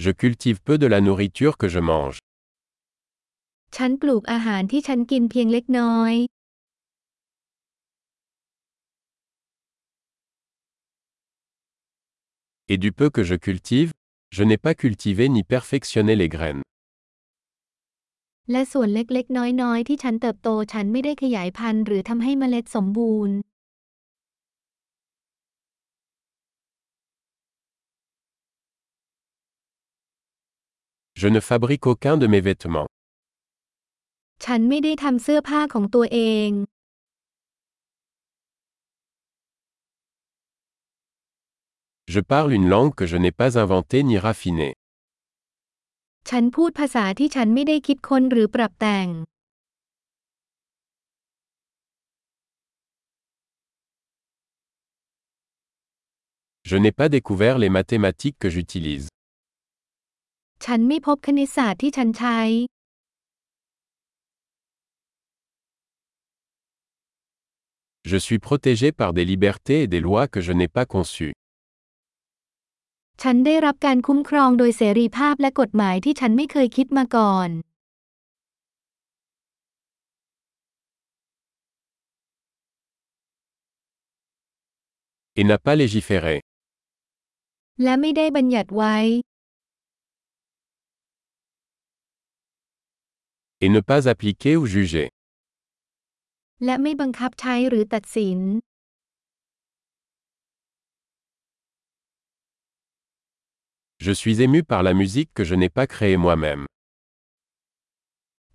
Je cultive peu de la nourriture que je mange. ฉันปลูกอาหารที่ฉันกินเพียงเล็กน้อย Et du peu que je cultive, je n'ai pas cultivé ni perfectionné les graines. และส่วนเล็กๆ น้อยๆ ที่ฉันเติบโตฉันไม่ได้ขยายพันธุ์หรือทำให้เมล็ดสมบูรณ์ Je ne fabrique aucun de mes vêtements. ฉันไม่ได้ทำเสื้อผ้าของตัวเอง Je parle une langue que je n'ai pas inventée ni raffinée. ฉันพูดภาษาที่ฉันไม่ได้คิดค้นหรือปรับแต่ง Je n'ai pas découvert les mathématiques que j'utilise. ฉันไม่พบคณิตศาสตร์ที่ฉันใช้ Je suis protégé par des libertés et des lois que je n'ai pas conçues. ฉันได้รับการคุ้มครองโดยเสรีภาพและกฎหมายที่ฉันไม่เคยคิดมาก่อน Et n'a pas légiféré. และไม่ได้บัญญัติไว้ Et ne pas appliquer ou juger. และไม่บังคับใช้หรือตัดสิน Je suis ému par la musique que je n'ai pas créée moi-même.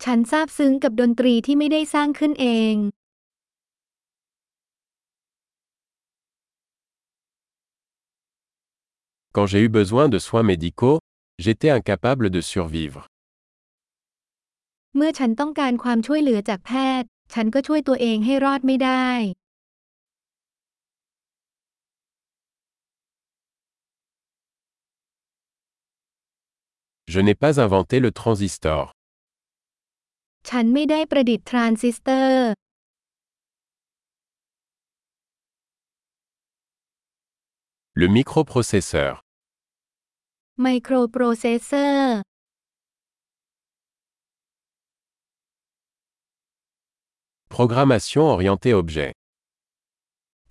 ฉันซาบซึ้งกับดนตรีที่ไม่ได้สร้างขึ้นเอง Quand j'ai eu besoin de soins médicaux, j'étais incapable de survivre. เมื่อฉันต้องการความช่วยเหลือจากแพทย์ ฉันก็ช่วยตัวเองให้รอดไม่ได้ Je n'ai pas inventé le transistor. ฉันไม่ได้ประดิษฐ์ทรานซิสเตอร์ Le microprocesseur. ไมโครโปรเซสเซอร์ Programmation orientée objet.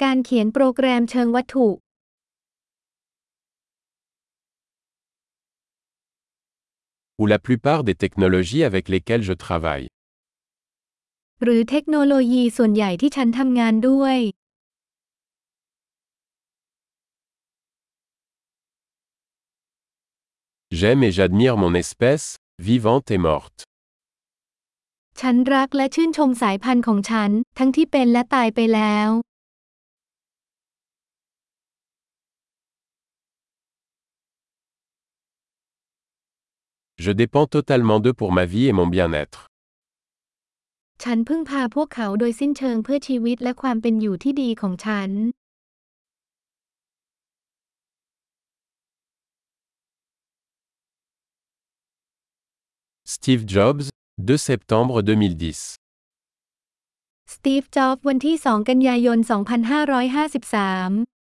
การเขียนโปรแกรมเชิงวัตถุ Ou la plupart des technologies avec lesquelles je travaille. หรือเทคโนโลยีส่วนใหญ่ที่ฉันทำงานด้วย J'aime et j'admire mon espèce, vivante et morte. ฉันรักและชื่นชมสายพันธุ์ของฉัน ทั้งที่เป็นและตายไปแล้ว Je dépends totalement d'eux pour ma vie et mon bien-être. ฉันพึ่งพาพวกเขาโดยสิ้นเชิงเพื่อชีวิตและความเป็นอยู่ที่ดีของฉัน Steve Jobs, 2 septembre 2010. สตีฟ จ็อบส์ วันที่ 2 กันยายน 2553